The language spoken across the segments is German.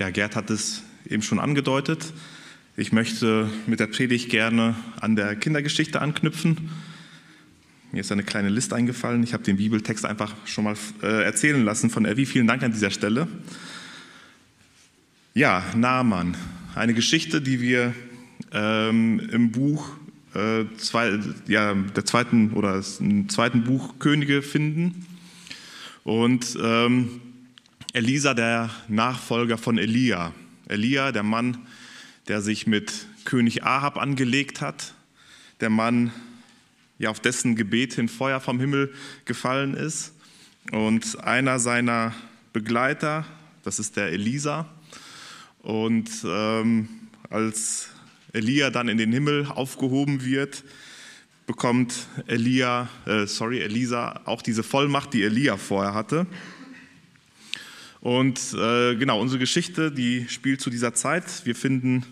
Ja, Gerd hat es eben schon angedeutet. Ich möchte mit der Predigt gerne an der Kindergeschichte anknüpfen. Mir ist eine kleine Liste eingefallen. Ich habe den Bibeltext einfach schon mal äh, erzählen lassen von Evi. Vielen Dank an dieser Stelle. Ja, Naaman. Eine Geschichte, die wir ähm, im Buch äh, zwei, ja, der zweiten oder im zweiten Buch Könige finden. Und ähm, Elisa, der Nachfolger von Elia. Elia, der Mann, der sich mit König Ahab angelegt hat, der Mann, ja, auf dessen Gebet hin Feuer vom Himmel gefallen ist. Und einer seiner Begleiter, das ist der Elisa. Und ähm, als Elia dann in den Himmel aufgehoben wird, bekommt Elia, äh, sorry, Elisa auch diese Vollmacht, die Elia vorher hatte. Und äh, genau, unsere Geschichte, die spielt zu dieser Zeit. Wir finden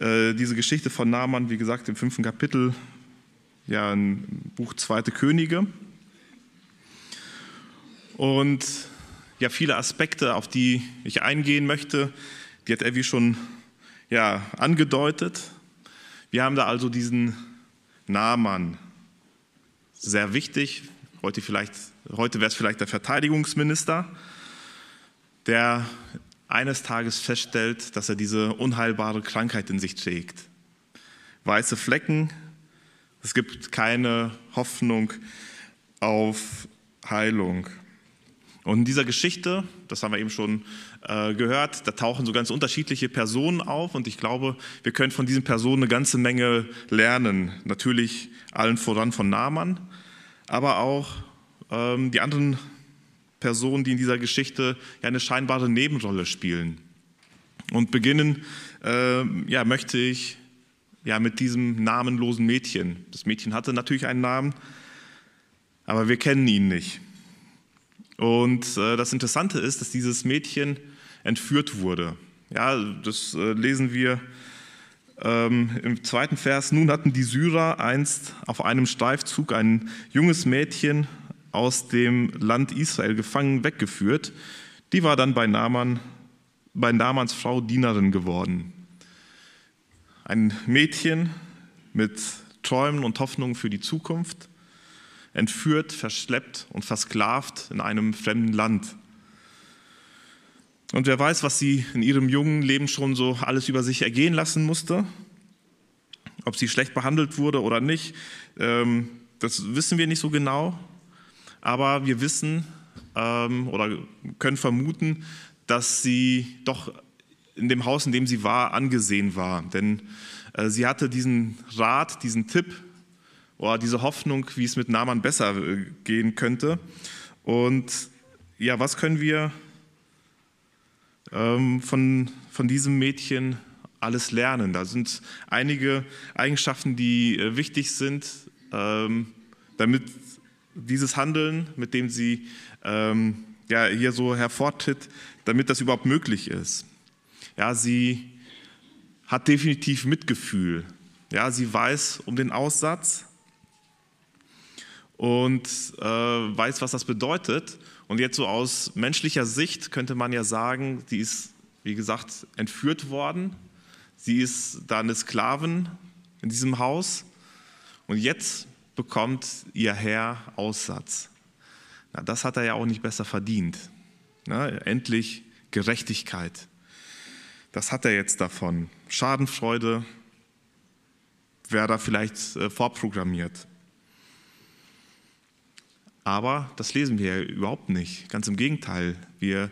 äh, diese Geschichte von Naaman, wie gesagt, im fünften Kapitel, ja, im Buch Zweite Könige. Und ja, viele Aspekte, auf die ich eingehen möchte, die hat Evi schon ja, angedeutet. Wir haben da also diesen Naaman, sehr wichtig. Heute, heute wäre es vielleicht der Verteidigungsminister der eines Tages feststellt, dass er diese unheilbare Krankheit in sich trägt. Weiße Flecken, es gibt keine Hoffnung auf Heilung. Und in dieser Geschichte, das haben wir eben schon äh, gehört, da tauchen so ganz unterschiedliche Personen auf und ich glaube, wir können von diesen Personen eine ganze Menge lernen. Natürlich allen voran von Naaman, aber auch ähm, die anderen Personen, die in dieser Geschichte ja eine scheinbare Nebenrolle spielen. Und beginnen äh, ja, möchte ich ja, mit diesem namenlosen Mädchen. Das Mädchen hatte natürlich einen Namen, aber wir kennen ihn nicht. Und äh, das Interessante ist, dass dieses Mädchen entführt wurde. Ja, das äh, lesen wir ähm, im zweiten Vers. Nun hatten die Syrer einst auf einem Streifzug ein junges Mädchen aus dem Land Israel gefangen weggeführt. Die war dann bei, Naaman, bei Namans Frau Dienerin geworden. Ein Mädchen mit Träumen und Hoffnungen für die Zukunft, entführt, verschleppt und versklavt in einem fremden Land. Und wer weiß, was sie in ihrem jungen Leben schon so alles über sich ergehen lassen musste, ob sie schlecht behandelt wurde oder nicht, ähm, das wissen wir nicht so genau aber wir wissen ähm, oder können vermuten, dass sie doch in dem Haus, in dem sie war, angesehen war. Denn äh, sie hatte diesen Rat, diesen Tipp oder diese Hoffnung, wie es mit Naaman besser äh, gehen könnte. Und ja, was können wir ähm, von, von diesem Mädchen alles lernen? Da sind einige Eigenschaften, die äh, wichtig sind, ähm, damit dieses Handeln, mit dem sie ähm, ja, hier so hervortritt, damit das überhaupt möglich ist. Ja, sie hat definitiv Mitgefühl. Ja, sie weiß um den Aussatz und äh, weiß, was das bedeutet. Und jetzt so aus menschlicher Sicht könnte man ja sagen, sie ist, wie gesagt, entführt worden. Sie ist da eine Sklavin in diesem Haus. Und jetzt bekommt ihr Herr Aussatz. Na, das hat er ja auch nicht besser verdient. Na, endlich Gerechtigkeit. Das hat er jetzt davon. Schadenfreude wäre da vielleicht äh, vorprogrammiert. Aber das lesen wir ja überhaupt nicht. Ganz im Gegenteil. Wir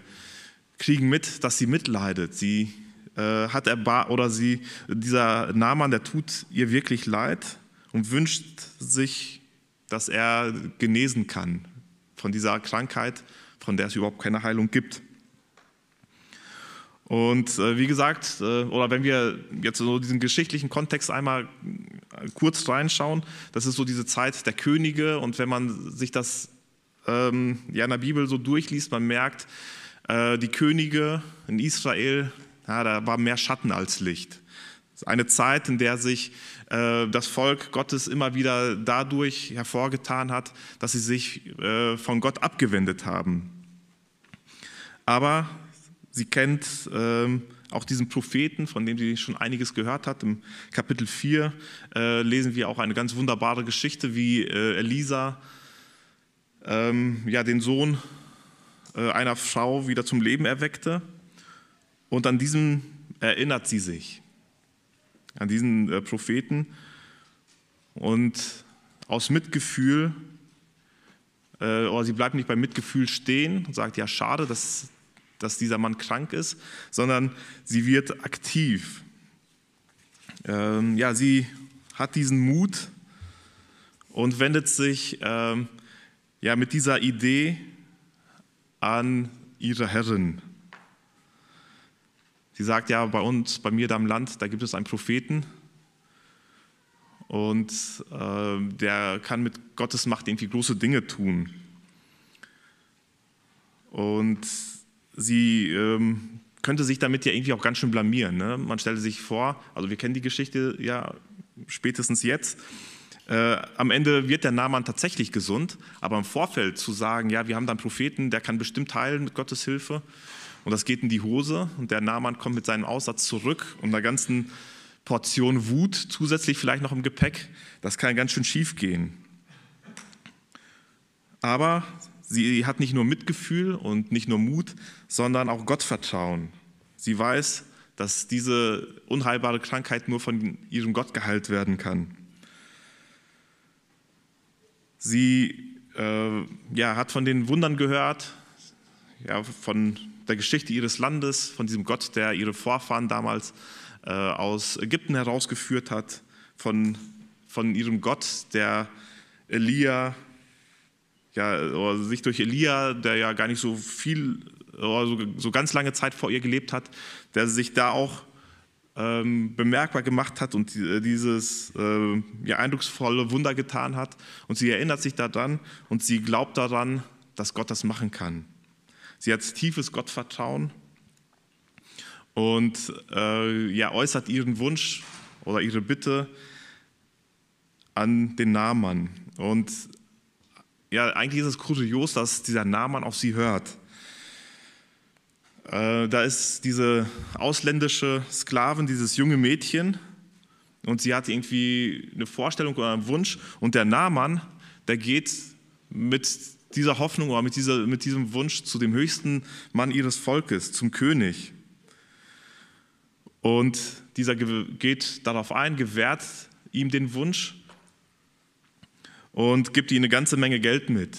kriegen mit, dass sie mitleidet. Sie äh, hat erbar oder sie, dieser Naaman, der tut ihr wirklich leid und wünscht sich, dass er genesen kann von dieser Krankheit, von der es überhaupt keine Heilung gibt. Und äh, wie gesagt, äh, oder wenn wir jetzt so diesen geschichtlichen Kontext einmal kurz reinschauen, das ist so diese Zeit der Könige und wenn man sich das ähm, ja in der Bibel so durchliest, man merkt, äh, die Könige in Israel, ja, da war mehr Schatten als Licht. Eine Zeit, in der sich äh, das Volk Gottes immer wieder dadurch hervorgetan hat, dass sie sich äh, von Gott abgewendet haben. Aber Sie kennt ähm, auch diesen Propheten, von dem sie schon einiges gehört hat. Im Kapitel 4 äh, lesen wir auch eine ganz wunderbare Geschichte, wie äh, Elisa ähm, den Sohn äh, einer Frau wieder zum Leben erweckte. Und an diesen erinnert sie sich, an diesen äh, Propheten. Und aus Mitgefühl, äh, oder sie bleibt nicht beim Mitgefühl stehen und sagt, ja schade, dass, dass dieser Mann krank ist, sondern sie wird aktiv. Ähm, ja, sie hat diesen Mut und wendet sich ähm, ja, mit dieser Idee an ihre Herrin. Sie sagt, ja, bei uns, bei mir da im Land, da gibt es einen Propheten und äh, der kann mit Gottes Macht irgendwie große Dinge tun. Und sie ähm, könnte sich damit ja irgendwie auch ganz schön blamieren. Ne? Man stellte sich vor, also wir kennen die Geschichte ja spätestens jetzt, äh, am Ende wird der Naaman tatsächlich gesund, aber im Vorfeld zu sagen, ja, wir haben da einen Propheten, der kann bestimmt heilen mit Gottes Hilfe und das geht in die Hose und der Naaman kommt mit seinem Aussatz zurück und einer ganzen Portion Wut zusätzlich vielleicht noch im Gepäck, das kann ganz schön schief gehen. Aber sie hat nicht nur Mitgefühl und nicht nur Mut, sondern auch Gottvertrauen. Sie weiß, dass diese unheilbare Krankheit nur von ihrem Gott geheilt werden kann. Sie äh, ja, hat von den Wundern gehört, ja, von der Geschichte ihres Landes, von diesem Gott, der ihre Vorfahren damals äh, aus Ägypten herausgeführt hat, von, von ihrem Gott, der Elia, ja, sich durch Elia, der ja gar nicht so viel, so, so ganz lange Zeit vor ihr gelebt hat, der sich da auch ähm, bemerkbar gemacht hat und äh, dieses äh, ja, eindrucksvolle Wunder getan hat. Und sie erinnert sich daran und sie glaubt daran, dass Gott das machen kann. Sie hat tiefes Gottvertrauen und äh, ja, äußert ihren Wunsch oder ihre Bitte an den Naaman. Und ja, eigentlich ist es kurios, dass dieser Naaman auf sie hört. Äh, da ist diese ausländische Sklavin, dieses junge Mädchen, und sie hat irgendwie eine Vorstellung oder einen Wunsch. Und der Naaman, der geht mit dieser Hoffnung oder mit, dieser, mit diesem Wunsch zu dem höchsten Mann ihres Volkes, zum König. Und dieser geht darauf ein, gewährt ihm den Wunsch und gibt ihm eine ganze Menge Geld mit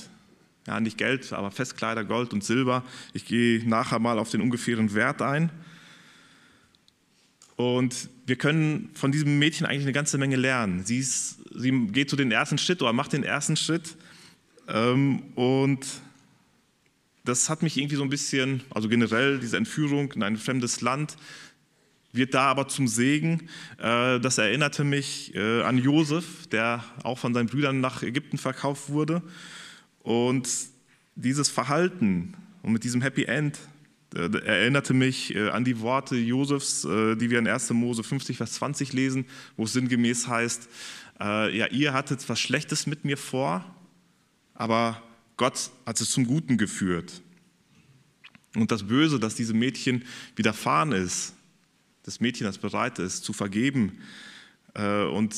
ja, nicht Geld, aber Festkleider, Gold und Silber. Ich gehe nachher mal auf den ungefähren Wert ein. Und wir können von diesem Mädchen eigentlich eine ganze Menge lernen. Sie, ist, sie geht zu den ersten Schritt oder macht den ersten Schritt. Ähm, und das hat mich irgendwie so ein bisschen, also generell diese Entführung in ein fremdes Land, wird da aber zum Segen. Äh, das erinnerte mich äh, an Josef, der auch von seinen Brüdern nach Ägypten verkauft wurde. Und dieses Verhalten und mit diesem Happy End äh, erinnerte mich an die Worte Josefs, die wir in 1. Mose 50, Vers 20 lesen, wo es sinngemäß heißt, ja, ihr hattet was Schlechtes mit mir vor, aber Gott hat es zum Guten geführt. Und das Böse, das diesem Mädchen widerfahren ist, das Mädchen, das bereit ist zu vergeben und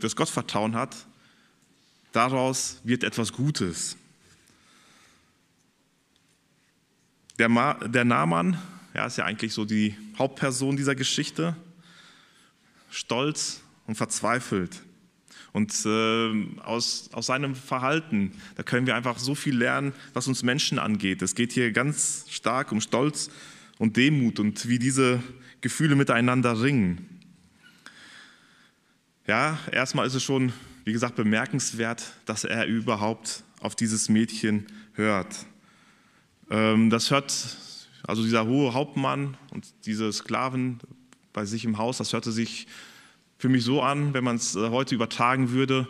das Gottvertrauen hat, Daraus wird etwas Gutes. Der, Ma, der Naaman, ja, ist ja eigentlich so die Hauptperson dieser Geschichte, stolz und verzweifelt. Und äh, aus, aus seinem Verhalten, da können wir einfach so viel lernen, was uns Menschen angeht. Es geht hier ganz stark um Stolz und Demut und wie diese Gefühle miteinander ringen. Ja, erstmal ist es schon wie gesagt, bemerkenswert, dass er überhaupt auf dieses Mädchen hört. Ähm, das hört, also dieser hohe Hauptmann und diese Sklaven bei sich im Haus, das hörte sich für mich so an, wenn man es äh, heute übertragen würde,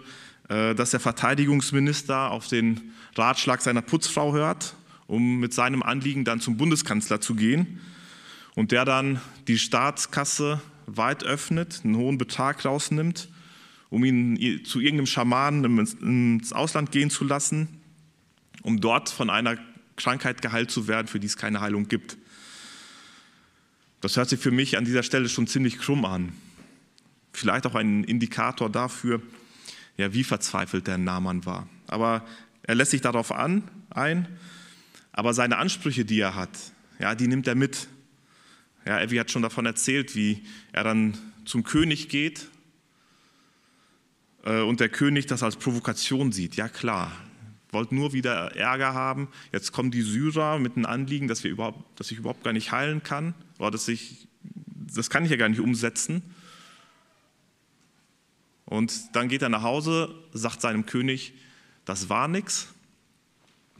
äh, dass der Verteidigungsminister auf den Ratschlag seiner Putzfrau hört, um mit seinem Anliegen dann zum Bundeskanzler zu gehen und der dann die Staatskasse weit öffnet, einen hohen Betrag rausnimmt um ihn zu irgendeinem Schamanen ins Ausland gehen zu lassen, um dort von einer Krankheit geheilt zu werden, für die es keine Heilung gibt. Das hört sich für mich an dieser Stelle schon ziemlich krumm an. Vielleicht auch ein Indikator dafür, ja, wie verzweifelt der Naaman war. Aber er lässt sich darauf an, ein, aber seine Ansprüche, die er hat, ja, die nimmt er mit. Ja, Evi hat schon davon erzählt, wie er dann zum König geht äh, und der König das als Provokation sieht. Ja klar, wollt nur wieder Ärger haben. Jetzt kommen die Syrer mit einem Anliegen, dass, wir überhaupt, dass ich überhaupt gar nicht heilen kann oder dass ich, das kann ich ja gar nicht umsetzen. Und dann geht er nach Hause, sagt seinem König, das war nichts.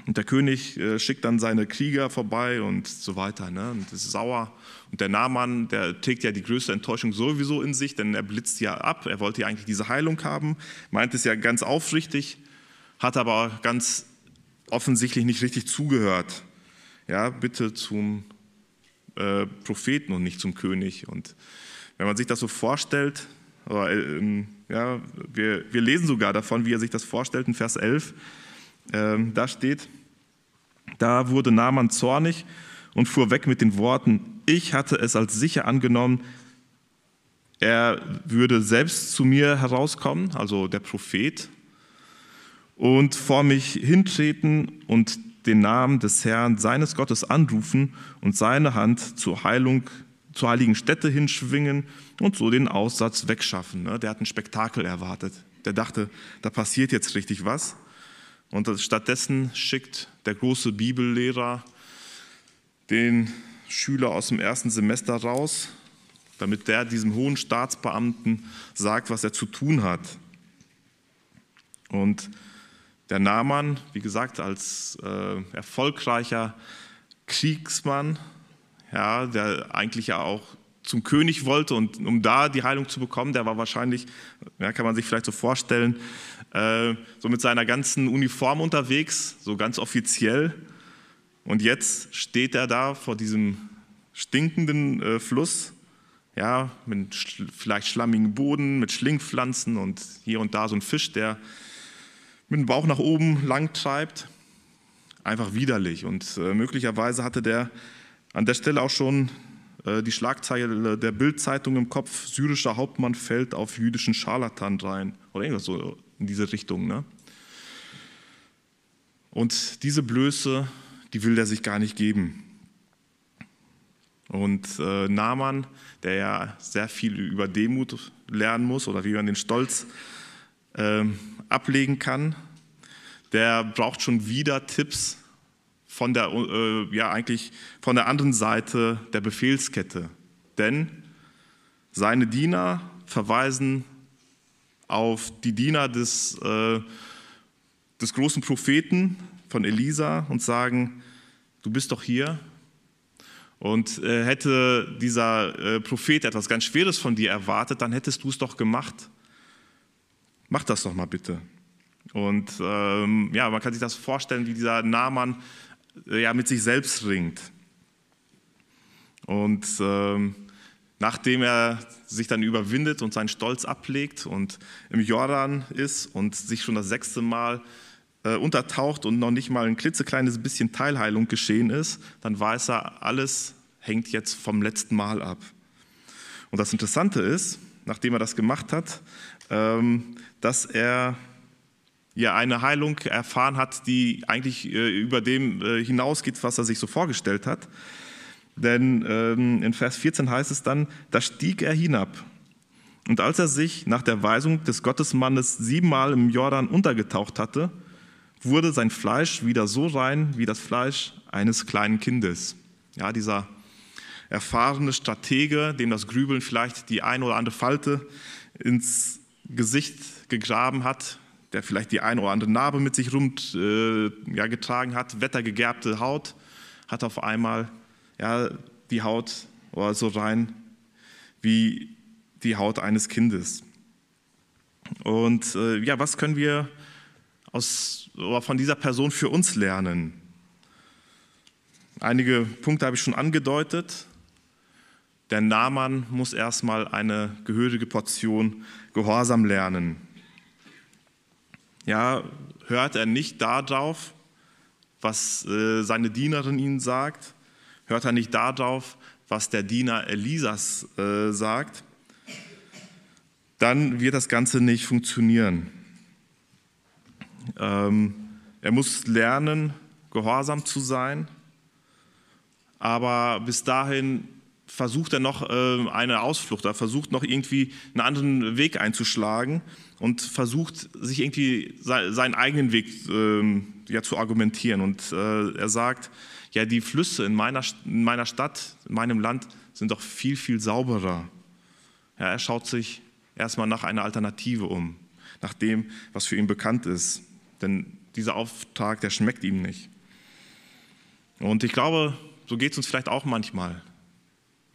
Und der König äh, schickt dann seine Krieger vorbei und so weiter. Ne? Und ist sauer. Und der Nahmann, der trägt ja die größte Enttäuschung sowieso in sich, denn er blitzt ja ab. Er wollte ja eigentlich diese Heilung haben, meint es ja ganz aufrichtig, hat aber ganz offensichtlich nicht richtig zugehört. Ja, bitte zum äh, Propheten und nicht zum König. Und wenn man sich das so vorstellt, oder, äh, ja, wir, wir lesen sogar davon, wie er sich das vorstellt in Vers 11. Ähm, da steht, da wurde Naaman zornig und fuhr weg mit den Worten, ich hatte es als sicher angenommen, er würde selbst zu mir herauskommen, also der Prophet, und vor mich hintreten und den Namen des Herrn, seines Gottes anrufen und seine Hand zur Heilung, zur heiligen Stätte hinschwingen und so den Aussatz wegschaffen. Ne? Der hat ein Spektakel erwartet. Der dachte, da passiert jetzt richtig was. Und stattdessen schickt der große Bibellehrer den Schüler aus dem ersten Semester raus, damit der diesem hohen Staatsbeamten sagt, was er zu tun hat. Und der Naaman, wie gesagt, als äh, erfolgreicher Kriegsmann, ja, der eigentlich ja auch zum König wollte und um da die Heilung zu bekommen, der war wahrscheinlich, ja, kann man sich vielleicht so vorstellen, äh, so mit seiner ganzen Uniform unterwegs, so ganz offiziell. Und jetzt steht er da vor diesem stinkenden äh, Fluss, ja, mit schl vielleicht schlammigen Boden, mit Schlingpflanzen und hier und da so ein Fisch, der mit dem Bauch nach oben lang treibt. Einfach widerlich. Und äh, möglicherweise hatte der an der Stelle auch schon äh, die Schlagzeile der Bildzeitung im Kopf, syrischer Hauptmann fällt auf jüdischen Scharlatan rein. Oder irgendwas so in diese Richtung. Ne? Und diese Blöße, die will er sich gar nicht geben. Und äh, Naaman, der ja sehr viel über Demut lernen muss oder wie man den Stolz äh, ablegen kann, der braucht schon wieder Tipps von der, äh, ja, eigentlich von der anderen Seite der Befehlskette. Denn seine Diener verweisen auf die Diener des, äh, des großen Propheten von Elisa und sagen, du bist doch hier. Und äh, hätte dieser äh, Prophet etwas ganz Schweres von dir erwartet, dann hättest du es doch gemacht. Mach das doch mal bitte. Und ähm, ja, man kann sich das vorstellen, wie dieser Naaman äh, ja, mit sich selbst ringt. Und ähm, nachdem er sich dann überwindet und seinen Stolz ablegt und im Jordan ist und sich schon das sechste Mal äh, untertaucht und noch nicht mal ein klitzekleines bisschen Teilheilung geschehen ist, dann weiß er, alles hängt jetzt vom letzten Mal ab. Und das Interessante ist, nachdem er das gemacht hat, ähm, dass er ja eine Heilung erfahren hat, die eigentlich äh, über dem äh, hinausgeht, was er sich so vorgestellt hat. Denn ähm, in Vers 14 heißt es dann, da stieg er hinab. Und als er sich nach der Weisung des Gottesmannes siebenmal im Jordan untergetaucht hatte, wurde sein Fleisch wieder so rein wie das Fleisch eines kleinen Kindes. Ja, dieser erfahrene Stratege, dem das Grübeln vielleicht die eine oder andere Falte ins Gesicht gegraben hat, der vielleicht die eine oder andere Narbe mit sich rum äh, ja, getragen hat, wettergegerbte Haut, hat auf einmal ja, die Haut oder so rein wie die Haut eines Kindes. Und äh, ja, was können wir aus, oder von dieser Person für uns lernen? Einige Punkte habe ich schon angedeutet. Der Nahmann muss erstmal eine gehörige Portion Gehorsam lernen ja, hört er nicht darauf, was äh, seine Dienerin ihm sagt, hört er nicht darauf, was der Diener Elisas äh, sagt, dann wird das Ganze nicht funktionieren. Ähm, er muss lernen, gehorsam zu sein, aber bis dahin versucht er noch äh, eine Ausflucht, er versucht noch irgendwie einen anderen Weg einzuschlagen und versucht sich irgendwie seinen eigenen Weg äh, ja, zu argumentieren. Und äh, er sagt, ja, die Flüsse in meiner, in meiner Stadt, in meinem Land sind doch viel, viel sauberer. Ja, er schaut sich erstmal nach einer Alternative um, nach dem, was für ihn bekannt ist. Denn dieser Auftrag, der schmeckt ihm nicht. Und ich glaube, so geht es uns vielleicht auch manchmal.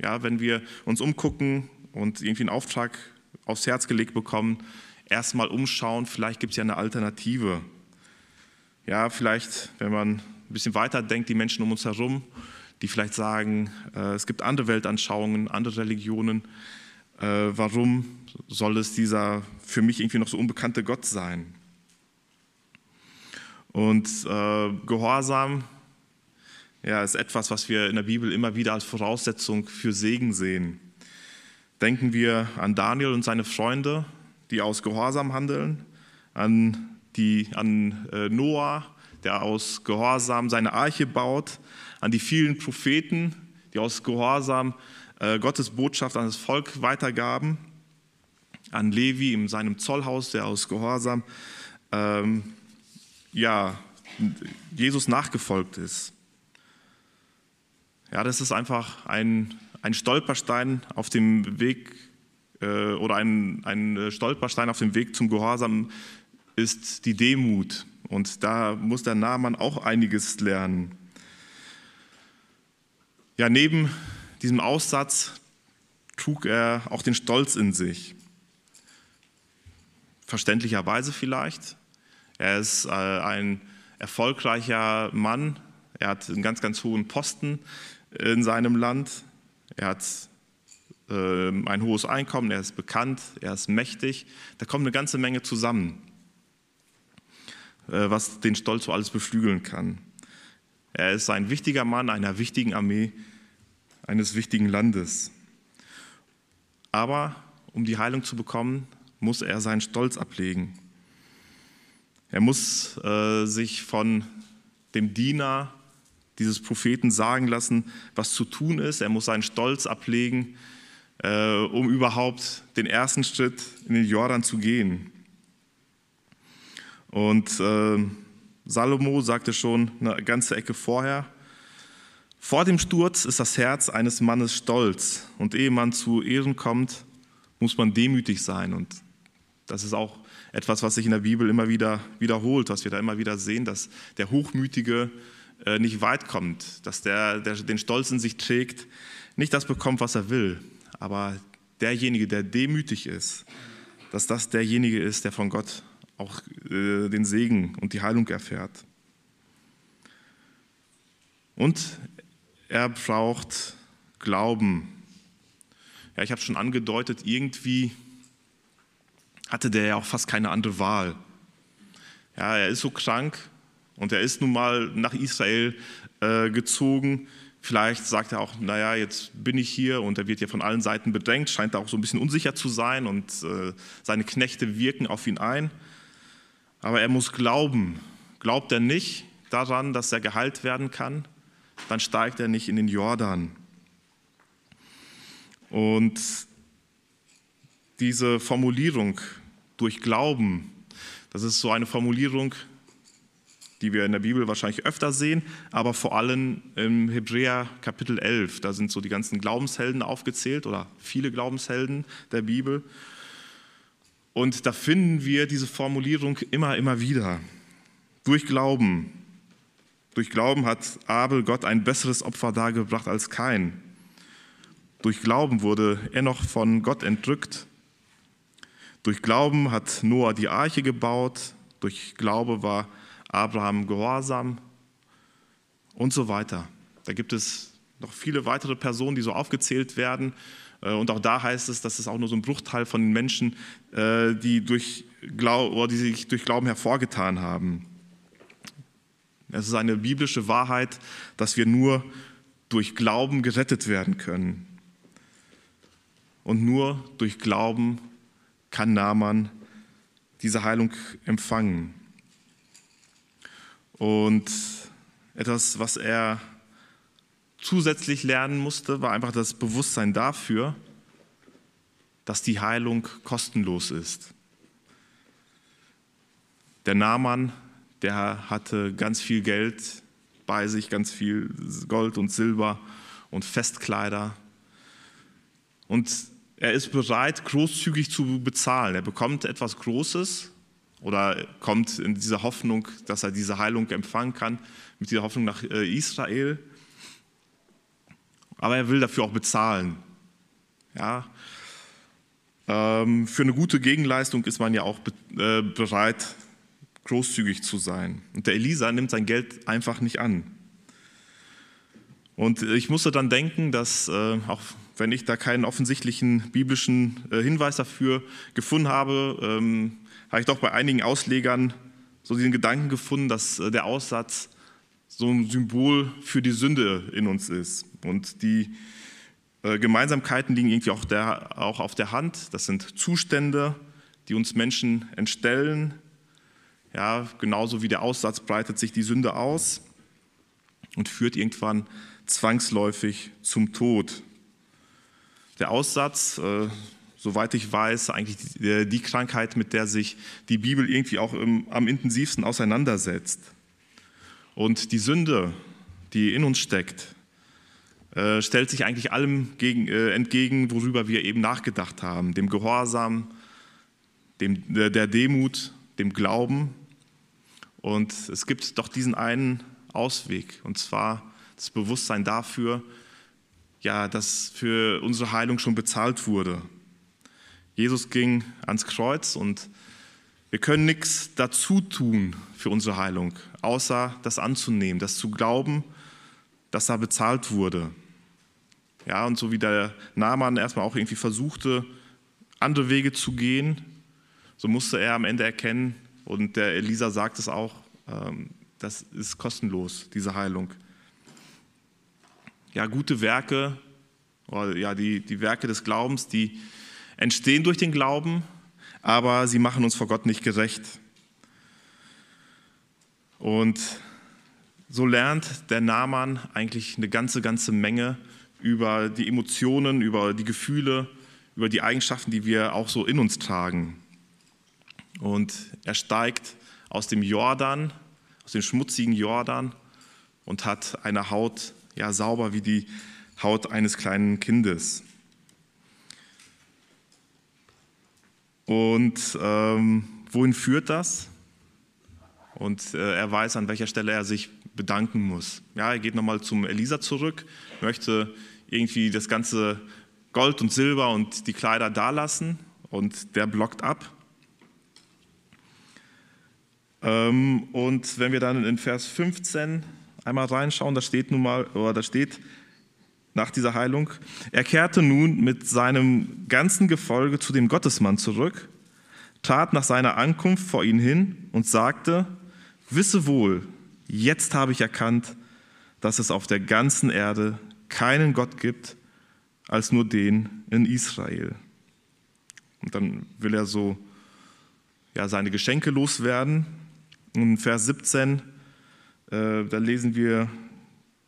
Ja, wenn wir uns umgucken und irgendwie einen Auftrag aufs Herz gelegt bekommen, erstmal umschauen, vielleicht gibt es ja eine Alternative. Ja, vielleicht, wenn man ein bisschen weiter denkt, die Menschen um uns herum, die vielleicht sagen, äh, es gibt andere Weltanschauungen, andere Religionen. Äh, warum soll es dieser für mich irgendwie noch so unbekannte Gott sein? Und äh, Gehorsam ja, ist etwas, was wir in der Bibel immer wieder als Voraussetzung für Segen sehen. Denken wir an Daniel und seine Freunde, die aus Gehorsam handeln, an, die, an äh, Noah, der aus Gehorsam seine Arche baut, an die vielen Propheten, die aus Gehorsam äh, Gottes Botschaft an das Volk weitergaben, an Levi in seinem Zollhaus, der aus Gehorsam ähm, ja, Jesus nachgefolgt ist. Ja, das ist einfach ein, ein Stolperstein auf dem Weg äh, oder ein, ein Stolperstein auf dem Weg zum Gehorsam ist die Demut. Und da muss der Nahmann auch einiges lernen. Ja, neben diesem Aussatz trug er auch den Stolz in sich. Verständlicherweise vielleicht. Er ist äh, ein erfolgreicher Mann. Er hat einen ganz, ganz hohen Posten in seinem Land. Er hat äh, ein hohes Einkommen, er ist bekannt, er ist mächtig. Da kommt eine ganze Menge zusammen, äh, was den Stolz so alles beflügeln kann. Er ist ein wichtiger Mann einer wichtigen Armee eines wichtigen Landes. Aber um die Heilung zu bekommen, muss er seinen Stolz ablegen. Er muss äh, sich von dem Diener dieses Propheten sagen lassen, was zu tun ist. Er muss seinen Stolz ablegen, äh, um überhaupt den ersten Schritt in den Jordan zu gehen. Und äh, Salomo sagte schon eine ganze Ecke vorher, vor dem Sturz ist das Herz eines Mannes stolz und ehe man zu Ehren kommt, muss man demütig sein. Und das ist auch etwas, was sich in der Bibel immer wieder wiederholt, was wir da immer wieder sehen, dass der Hochmütige nicht weit kommt, dass der, der den Stolz in sich trägt, nicht das bekommt, was er will, aber derjenige, der demütig ist, dass das derjenige ist, der von Gott auch äh, den Segen und die Heilung erfährt. Und er braucht Glauben. Ja, ich habe schon angedeutet, irgendwie hatte der ja auch fast keine andere Wahl. Ja, er ist so krank, und er ist nun mal nach Israel äh, gezogen. Vielleicht sagt er auch, naja, jetzt bin ich hier und er wird ja von allen Seiten bedrängt, scheint da auch so ein bisschen unsicher zu sein und äh, seine Knechte wirken auf ihn ein. Aber er muss glauben. Glaubt er nicht daran, dass er geheilt werden kann, dann steigt er nicht in den Jordan. Und diese Formulierung durch Glauben, das ist so eine Formulierung, die wir in der Bibel wahrscheinlich öfter sehen, aber vor allem im Hebräer Kapitel 11. Da sind so die ganzen Glaubenshelden aufgezählt oder viele Glaubenshelden der Bibel. Und da finden wir diese Formulierung immer, immer wieder. Durch Glauben. Durch Glauben hat Abel Gott ein besseres Opfer dargebracht als kein. Durch Glauben wurde er noch von Gott entrückt. Durch Glauben hat Noah die Arche gebaut. Durch Glaube war Abraham gehorsam und so weiter. Da gibt es noch viele weitere Personen, die so aufgezählt werden. Äh, und auch da heißt es, dass es auch nur so ein Bruchteil von den Menschen, äh, die, durch oder die sich durch Glauben hervorgetan haben. Es ist eine biblische Wahrheit, dass wir nur durch Glauben gerettet werden können. Und nur durch Glauben kann Naaman diese Heilung empfangen. Und etwas, was er zusätzlich lernen musste, war einfach das Bewusstsein dafür, dass die Heilung kostenlos ist. Der Naaman, der hatte ganz viel Geld bei sich, ganz viel Gold und Silber und Festkleider. Und er ist bereit, großzügig zu bezahlen. Er bekommt etwas Großes oder kommt in dieser Hoffnung, dass er diese Heilung empfangen kann, mit dieser Hoffnung nach äh, Israel. Aber er will dafür auch bezahlen. Ja. Ähm, für eine gute Gegenleistung ist man ja auch äh, bereit, großzügig zu sein. Und der Elisa nimmt sein Geld einfach nicht an. Und ich musste dann denken, dass äh, auch wenn ich da keinen offensichtlichen biblischen Hinweis dafür gefunden habe, ähm, habe ich doch bei einigen Auslegern so diesen Gedanken gefunden, dass äh, der Aussatz so ein Symbol für die Sünde in uns ist. Und die äh, Gemeinsamkeiten liegen irgendwie auch, der, auch auf der Hand. Das sind Zustände, die uns Menschen entstellen. Ja, genauso wie der Aussatz breitet sich die Sünde aus und führt irgendwann zwangsläufig zum Tod. Der Aussatz, äh, soweit ich weiß, eigentlich die, die, Krankheit, mit der sich die Bibel irgendwie auch im, am intensivsten auseinandersetzt. Und die Sünde, die in uns steckt, äh, stellt sich eigentlich allem gegen, äh, entgegen, worüber wir eben nachgedacht haben, dem Gehorsam, dem, der, Demut, dem Glauben. Und es gibt doch diesen einen Ausweg, und zwar das Bewusstsein dafür, ja, dass für unsere Heilung schon bezahlt wurde. Jesus ging ans Kreuz und wir können nichts dazu tun für unsere Heilung, außer das anzunehmen, das zu glauben, dass da bezahlt wurde. Ja, und so wie der Naaman erstmal auch irgendwie versuchte, andere Wege zu gehen, so musste er am Ende erkennen, und der Elisa sagt es auch, ähm, das ist kostenlos, diese Heilung ja, gute Werke, oder ja, die, die Werke des Glaubens, die entstehen durch den Glauben, aber sie machen uns vor Gott nicht gerecht. Und so lernt der Naaman eigentlich eine ganze, ganze Menge über die Emotionen, über die Gefühle, über die Eigenschaften, die wir auch so in uns tragen. Und er steigt aus dem Jordan, aus dem schmutzigen Jordan und hat eine Haut ja, sauber wie die Haut eines kleinen Kindes. Und ähm, wohin führt das? Und äh, er weiß, an welcher Stelle er sich bedanken muss. Ja, er geht nochmal zum Elisa zurück, möchte irgendwie das ganze Gold und Silber und die Kleider dalassen und der blockt ab. Ähm, und wenn wir dann in Vers 15 einmal reinschauen, da steht nun mal, oder da steht nach dieser Heilung, er kehrte nun mit seinem ganzen Gefolge zu dem Gottesmann zurück, trat nach seiner Ankunft vor ihn hin und sagte, wisse wohl, jetzt habe ich erkannt, dass es auf der ganzen Erde keinen Gott gibt, als nur den in Israel. Und dann will er so ja, seine Geschenke loswerden. Und Vers 17 äh, da lesen wir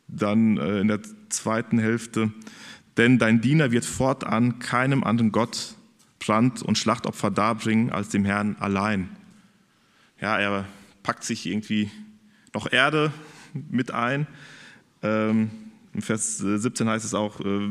dann äh, in der zweiten Hälfte, denn dein Diener wird fortan keinem anderen Gott Brand- und Schlachtopfer darbringen als dem Herrn allein. Ja, er packt sich irgendwie noch Erde mit ein. Ähm, Im Vers 17 heißt es auch, äh,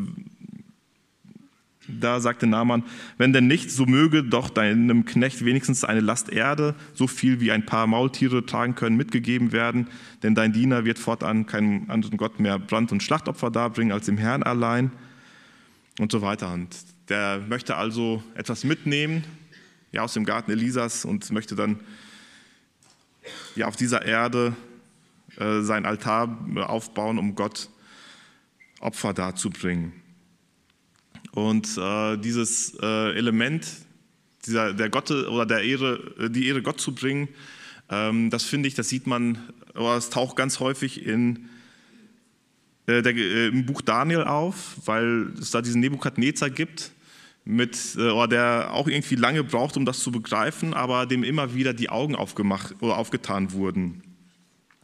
da sagte Naaman, wenn denn nicht, so möge doch deinem Knecht wenigstens eine Last Erde, so viel wie ein paar Maultiere tragen können, mitgegeben werden, denn dein Diener wird fortan keinem anderen Gott mehr Brand- und Schlachtopfer darbringen als dem Herrn allein und so weiter. Und der möchte also etwas mitnehmen, ja, aus dem Garten Elisas und möchte dann ja, auf dieser Erde äh, sein Altar aufbauen, um Gott Opfer darzubringen. Und äh, dieses äh, Element, dieser, der Gott oder der Ehre, äh, die Ehre Gott zu bringen, ähm, das finde ich, das sieht man, oder es taucht ganz häufig in äh, der, äh, im Buch Daniel auf, weil es da diesen Nebukadnezar gibt, mit, äh, der auch irgendwie lange braucht, um das zu begreifen, aber dem immer wieder die Augen aufgemacht oder aufgetan wurden.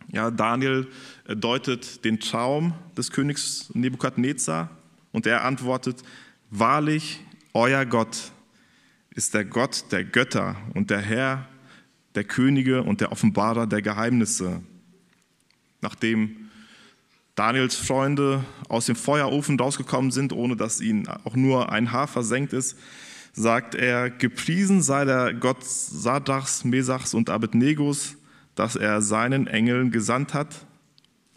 Ja, Daniel deutet den Traum des Königs Nebukadnezar und er antwortet, wahrlich, euer Gott ist der Gott der Götter und der Herr der Könige und der Offenbarer der Geheimnisse. Nachdem Daniels Freunde aus dem Feuerofen rausgekommen sind, ohne dass ihnen auch nur ein Haar versenkt ist, sagt er, gepriesen sei der Gott Sadrachs, Mesachs und Abednegos, dass er seinen Engeln gesandt hat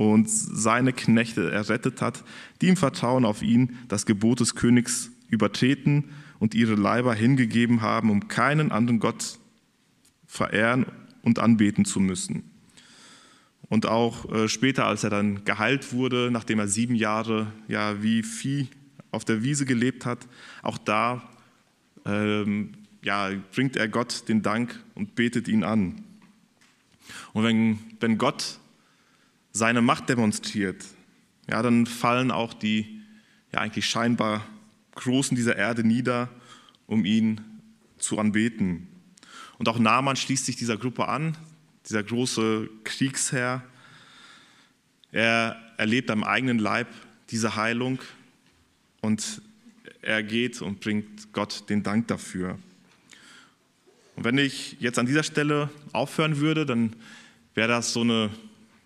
und seine Knechte errettet hat, die im Vertrauen auf ihn das Gebot des Königs übertreten und ihre Leiber hingegeben haben, um keinen anderen Gott verehren und anbeten zu müssen. Und auch äh, später, als er dann geheilt wurde, nachdem er sieben Jahre ja, wie Vieh auf der Wiese gelebt hat, auch da ähm, ja, bringt er Gott den Dank und betet ihn an. Und wenn, wenn Gott seine Macht demonstriert, ja, dann fallen auch die ja, eigentlich scheinbar Großen dieser Erde nieder, um ihn zu anbeten. Und auch Naaman schließt sich dieser Gruppe an, dieser große Kriegsherr. Er erlebt am eigenen Leib diese Heilung und er geht und bringt Gott den Dank dafür. Und wenn ich jetzt an dieser Stelle aufhören würde, dann wäre das so eine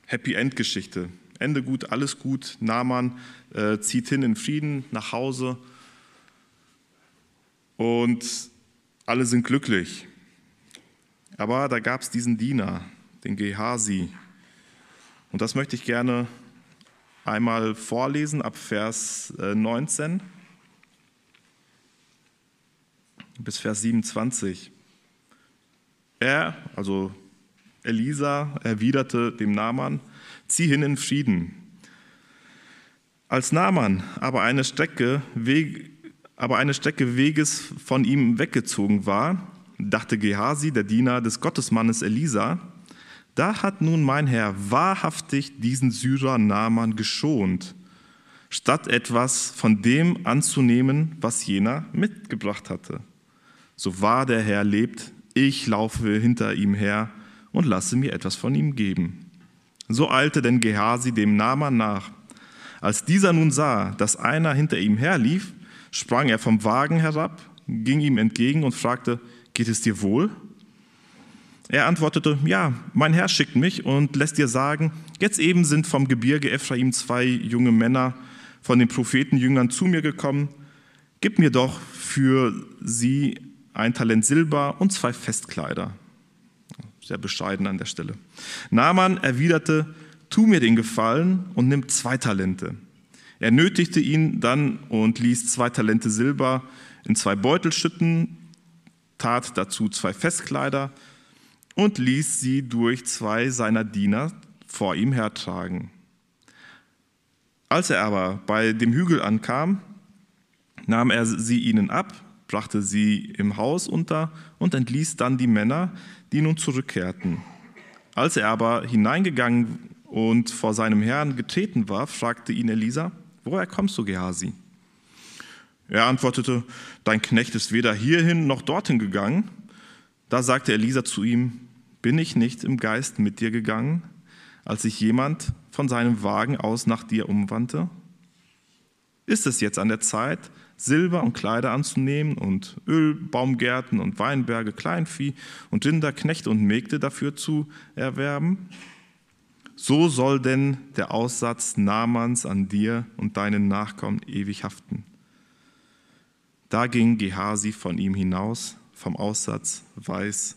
Happy End Geschichte. Ende gut, alles gut. Naaman äh, zieht hin in Frieden nach Hause und alle sind glücklich. Aber da gab es diesen Diener, den Gehasi. Und das möchte ich gerne einmal vorlesen ab Vers 19 äh, bis Vers 27. Er, also Elisa, erwiderte dem Naaman, zieh hin in Frieden. Als Naaman aber eine Strecke, Weg, aber eine Strecke Weges von ihm weggezogen war, dachte Gehasi, der Diener des Gottesmannes Elisa, da hat nun mein Herr wahrhaftig diesen Syrer Naaman geschont, statt etwas von dem anzunehmen, was jener mitgebracht hatte. So wahr der Herr lebt, ich laufe hinter ihm her und lasse mir etwas von ihm geben. So eilte denn Gehasi dem Naaman nach. Als dieser nun sah, dass einer hinter ihm herlief, sprang er vom Wagen herab, ging ihm entgegen und fragte, geht es dir wohl? Er antwortete, ja, mein Herr schickt mich und lässt dir sagen, jetzt eben sind vom Gebirge Ephraim zwei junge Männer von den Prophetenjüngern zu mir gekommen. Gib mir doch für sie ein Talent Silber und zwei Festkleider. Sehr bescheiden an der Stelle. Naaman erwiderte, tu mir den Gefallen und nimm zwei Talente. Er nötigte ihn dann und ließ zwei Talente Silber in zwei Beutel schütten tat dazu zwei Festkleider und ließ sie durch zwei seiner Diener vor ihm hertragen. Als er aber bei dem Hügel ankam, nahm er sie ihnen ab, brachte sie im Haus unter und entließ dann die Männer, die nun zurückkehrten. Als er aber hineingegangen und vor seinem Herrn getreten war, fragte ihn Elisa, woher kommst du, Gehasi? Er antwortete, dein Knecht ist weder hierhin noch dorthin gegangen. Da sagte Elisa zu ihm, bin ich nicht im Geist mit dir gegangen, als sich jemand von seinem Wagen aus nach dir umwandte? Ist es jetzt an der Zeit, Silber und Kleider anzunehmen und Ölbaumgärten und Weinberge, Kleinvieh und Rinder, Knechte und Mägde dafür zu erwerben? So soll denn der Aussatz Namans an dir und deinen Nachkommen ewig haften. Da ging Gehasi von ihm hinaus, vom Aussatz weiß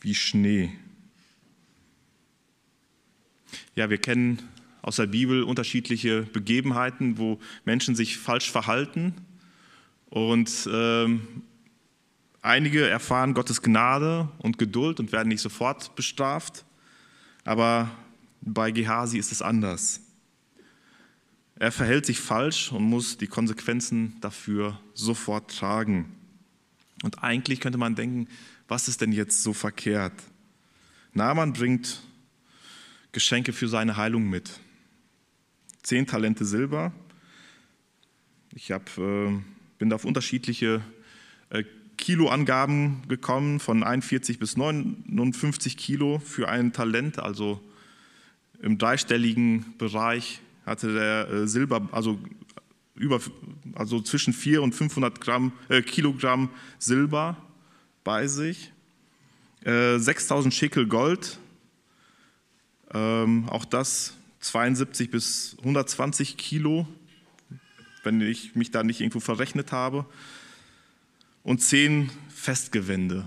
wie Schnee. Ja, wir kennen aus der Bibel unterschiedliche Begebenheiten, wo Menschen sich falsch verhalten und ähm, einige erfahren Gottes Gnade und Geduld und werden nicht sofort bestraft, aber bei Gehasi ist es anders. Er verhält sich falsch und muss die Konsequenzen dafür sofort tragen. Und eigentlich könnte man denken, was ist denn jetzt so verkehrt? Naaman bringt Geschenke für seine Heilung mit. Zehn Talente Silber. Ich hab, äh, bin da auf unterschiedliche äh, Kiloangaben gekommen, von 41 bis 59 Kilo für ein Talent, also im dreistelligen Bereich hatte der äh, Silber, also über, also zwischen 4 und 500 Gramm, äh, Kilogramm Silber bei sich, äh, 6000 Schekel Gold, ähm, auch das 72 bis 120 Kilo, wenn ich mich da nicht irgendwo verrechnet habe, und 10 Festgewände.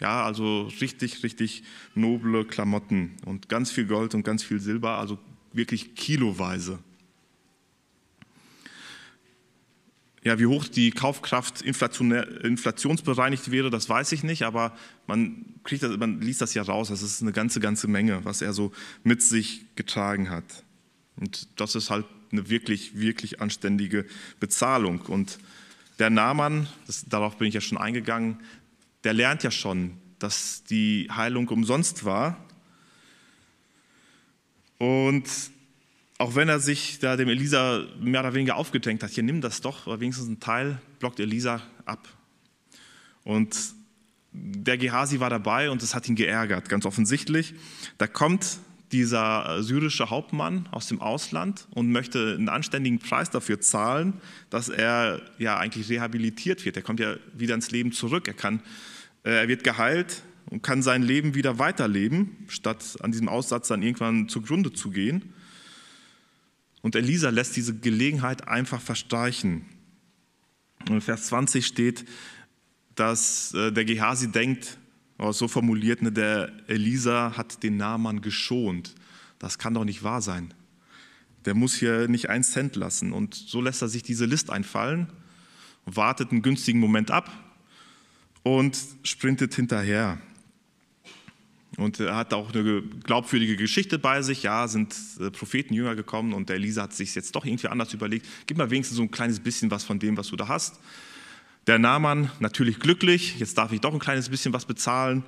Ja, also richtig, richtig noble Klamotten und ganz viel Gold und ganz viel Silber, also wirklich kiloweise. Ja, wie hoch die Kaufkraft inflationsbereinigt wäre, das weiß ich nicht, aber man, kriegt das, man liest das ja raus. Das ist eine ganze, ganze Menge, was er so mit sich getragen hat. Und das ist halt eine wirklich, wirklich anständige Bezahlung. Und der Naaman, das, darauf bin ich ja schon eingegangen, der lernt ja schon, dass die Heilung umsonst war. Und auch wenn er sich da dem Elisa mehr oder weniger aufgedrängt hat, hier nimm das doch, oder wenigstens ein Teil, blockt Elisa ab. Und der Gehasi war dabei und es hat ihn geärgert, ganz offensichtlich. Da kommt dieser syrische Hauptmann aus dem Ausland und möchte einen anständigen Preis dafür zahlen, dass er ja eigentlich rehabilitiert wird. Er kommt ja wieder ins Leben zurück. Er, kann, äh, er wird geheilt und kann sein Leben wieder weiterleben, statt an diesem Aussatz dann irgendwann zugrunde zu gehen. Und Elisa lässt diese Gelegenheit einfach verstreichen. Und in Vers 20 steht, dass äh, der Gehasi denkt, oh, so formuliert, ne, der Elisa hat den Naaman geschont. Das kann doch nicht wahr sein. Der muss hier nicht einen Cent lassen. Und so lässt er sich diese List einfallen, wartet einen günstigen Moment ab und sprintet hinterher. Und er hat auch eine glaubwürdige Geschichte bei sich. Ja, sind äh, Propheten jünger gekommen und der Elisa hat sich jetzt doch irgendwie anders überlegt. Gib mal wenigstens so ein kleines bisschen was von dem, was du da hast. Der Nahmann natürlich glücklich. Jetzt darf ich doch ein kleines bisschen was bezahlen.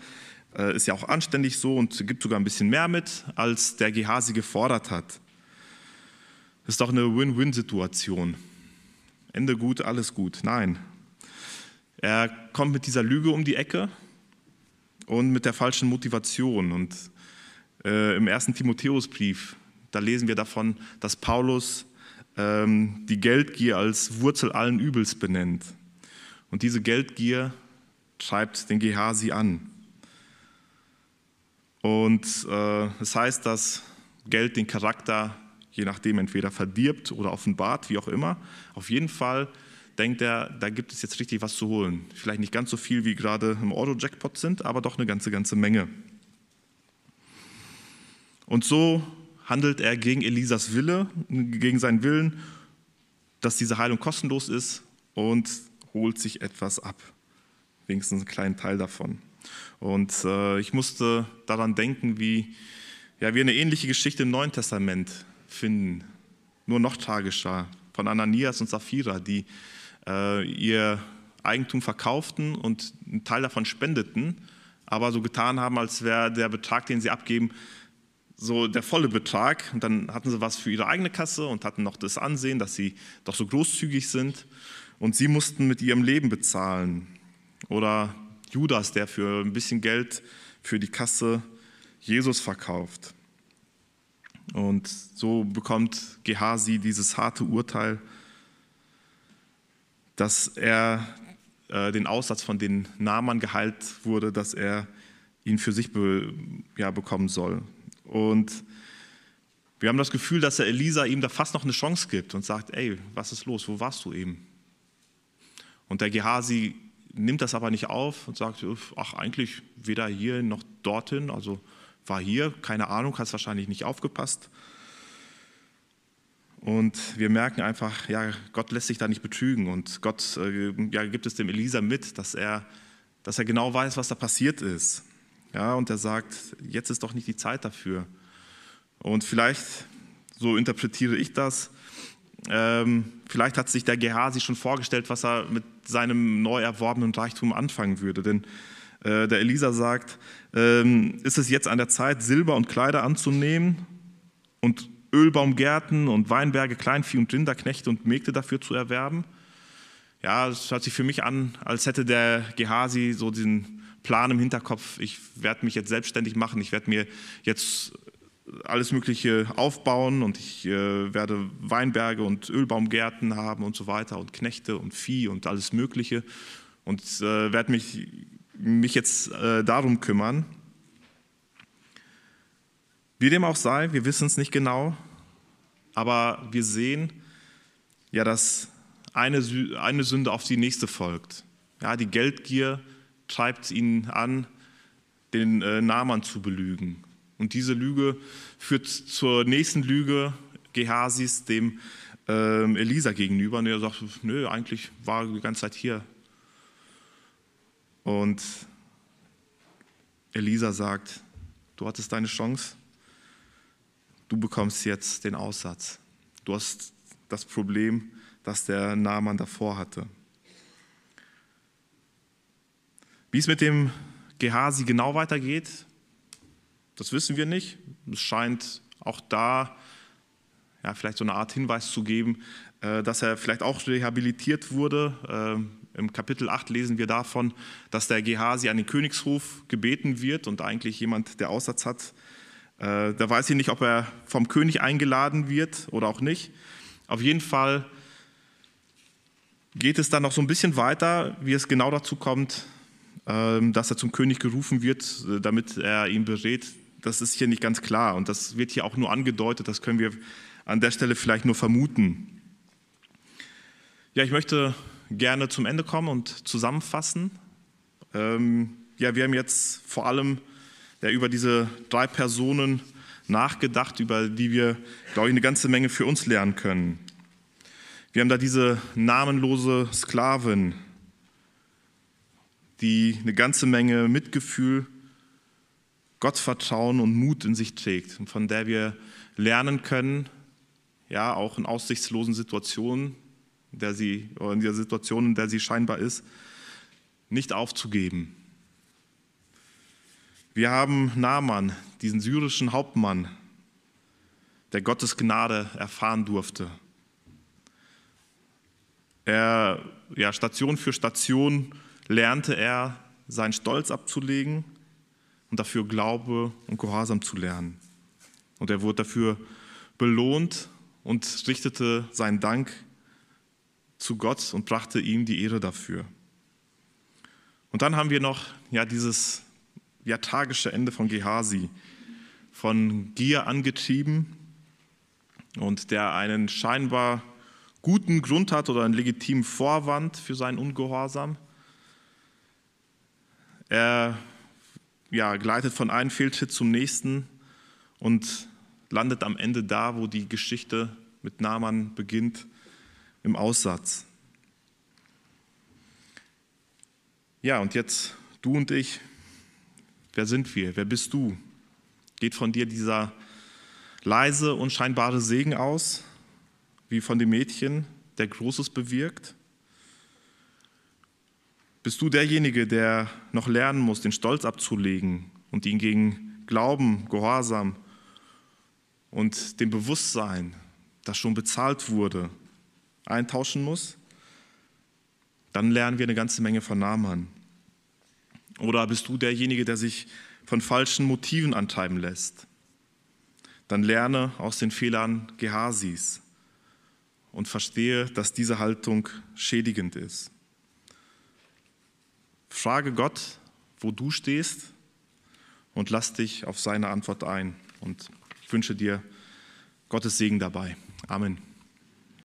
Äh, ist ja auch anständig so und gibt sogar ein bisschen mehr mit, als der Gehasi gefordert hat. Ist doch eine Win-Win-Situation. Ende gut, alles gut. Nein. Er kommt mit dieser Lüge um die Ecke und mit der falschen Motivation. Und äh, im ersten Timotheusbrief, da lesen wir davon, dass Paulus ähm, die Geldgier als Wurzel allen Übels benennt. Und diese Geldgier treibt den Gehasi an. Und äh, es das heißt, dass Geld den Charakter je nachdem entweder verdirbt oder offenbart, wie auch immer. Auf jeden Fall denkt er, da gibt es jetzt richtig was zu holen. Vielleicht nicht ganz so viel, wie gerade im Euro-Jackpot sind, aber doch eine ganze, ganze Menge. Und so handelt er gegen Elisas Wille, gegen seinen Willen, dass diese Heilung kostenlos ist und holt sich etwas ab. Wenigstens einen kleinen Teil davon. Und äh, ich musste daran denken, wie ja, wir eine ähnliche Geschichte im Neuen Testament finden, nur noch tragischer, von Ananias und Sapphira, die ihr Eigentum verkauften und einen Teil davon spendeten, aber so getan haben, als wäre der Betrag, den sie abgeben, so der volle Betrag. Und dann hatten sie was für ihre eigene Kasse und hatten noch das Ansehen, dass sie doch so großzügig sind. Und sie mussten mit ihrem Leben bezahlen. Oder Judas, der für ein bisschen Geld für die Kasse Jesus verkauft. Und so bekommt Gehasi dieses harte Urteil dass er äh, den Aussatz von den Namen geheilt wurde, dass er ihn für sich be, ja, bekommen soll. Und wir haben das Gefühl, dass der Elisa ihm da fast noch eine Chance gibt und sagt, ey, was ist los, wo warst du eben? Und der Gehasi nimmt das aber nicht auf und sagt, ach eigentlich weder hier noch dorthin, also war hier, keine Ahnung, hast wahrscheinlich nicht aufgepasst. Und wir merken einfach, ja, Gott lässt sich da nicht betrügen. Und Gott äh, ja, gibt es dem Elisa mit, dass er, dass er genau weiß, was da passiert ist. Ja, und er sagt, jetzt ist doch nicht die Zeit dafür. Und vielleicht, so interpretiere ich das, ähm, vielleicht hat sich der Gehasi schon vorgestellt, was er mit seinem neu erworbenen Reichtum anfangen würde. Denn äh, der Elisa sagt, ähm, ist es jetzt an der Zeit, Silber und Kleider anzunehmen und Ölbaumgärten und Weinberge, Kleinvieh und Rinderknechte und Mägde dafür zu erwerben. Ja, es hört sich für mich an, als hätte der Gehasi so diesen Plan im Hinterkopf, ich werde mich jetzt selbstständig machen, ich werde mir jetzt alles Mögliche aufbauen und ich äh, werde Weinberge und Ölbaumgärten haben und so weiter und Knechte und Vieh und alles Mögliche und äh, werde mich, mich jetzt äh, darum kümmern. Wie dem auch sei, wir wissen es nicht genau, aber wir sehen ja, dass eine, eine Sünde auf die nächste folgt. Ja, die Geldgier treibt ihn an, den äh, Naaman zu belügen. Und diese Lüge führt zur nächsten Lüge Gehasis, dem ähm, Elisa gegenüber. Und er sagt, nö, eigentlich war er die ganze Zeit hier. Und Elisa sagt, du hattest deine Chance, du bekommst jetzt den Aussatz. Du hast das Problem, das der Naaman davor hatte. Wie es mit dem Gehasi genau weitergeht, das wissen wir nicht. Es scheint auch da ja, vielleicht so eine Art Hinweis zu geben, äh, dass er vielleicht auch rehabilitiert wurde. Äh, Im Kapitel 8 lesen wir davon, dass der Gehasi an den Königshof gebeten wird und eigentlich jemand, der Aussatz hat. Äh, da weiß ich nicht, ob er vom König eingeladen wird oder auch nicht. Auf jeden Fall geht es dann noch so ein bisschen weiter, wie es genau dazu kommt, ähm, dass er zum König gerufen wird, äh, damit er ihn berät, das ist hier nicht ganz klar. Und das wird hier auch nur angedeutet, das können wir an der Stelle vielleicht nur vermuten. Ja, ich möchte gerne zum Ende kommen und zusammenfassen. Ähm, ja, wir haben jetzt vor allem ja, über diese drei Personen nachgedacht, über die wir, glaube ich, eine ganze Menge für uns lernen können. Wir haben da diese namenlose Sklavin, die eine ganze Menge Mitgefühl, Gottvertrauen und Mut in sich trägt und von der wir lernen können, ja, auch in aussichtslosen Situationen, der sie, in der Situation, in der sie scheinbar ist, nicht aufzugeben. Wir haben Naaman, diesen syrischen Hauptmann, der Gottes Gnade erfahren durfte. Er, ja, Station für Station lernte er, seinen Stolz abzulegen und dafür Glaube und Gehorsam zu lernen. Und er wurde dafür belohnt und richtete seinen Dank zu Gott und brachte ihm die Ehre dafür. Und dann haben wir noch ja, dieses ja, tragische Ende von Gehasi, von Gier angetrieben und der einen scheinbar guten Grund hat oder einen legitimen Vorwand für seinen Ungehorsam. Er ja, gleitet von einem Fehltritt zum nächsten und landet am Ende da, wo die Geschichte mit Naaman beginnt, im Aussatz. Ja, und jetzt du und ich, wer sind wir? Wer bist du? Geht von dir dieser leise, unscheinbare Segen aus, wie von dem Mädchen, der Großes bewirkt? Bist du derjenige, der noch lernen muss, den Stolz abzulegen und ihn gegen Glauben, Gehorsam und dem Bewusstsein, das schon bezahlt wurde, eintauschen muss? Dann lernen wir eine ganze Menge von Naaman. Oder bist du derjenige, der sich von falschen Motiven antreiben lässt? Dann lerne aus den Fehlern Gehasis und verstehe, dass diese Haltung schädigend ist. Frage Gott, wo du stehst und lass dich auf seine Antwort ein und wünsche dir Gottes Segen dabei. Amen.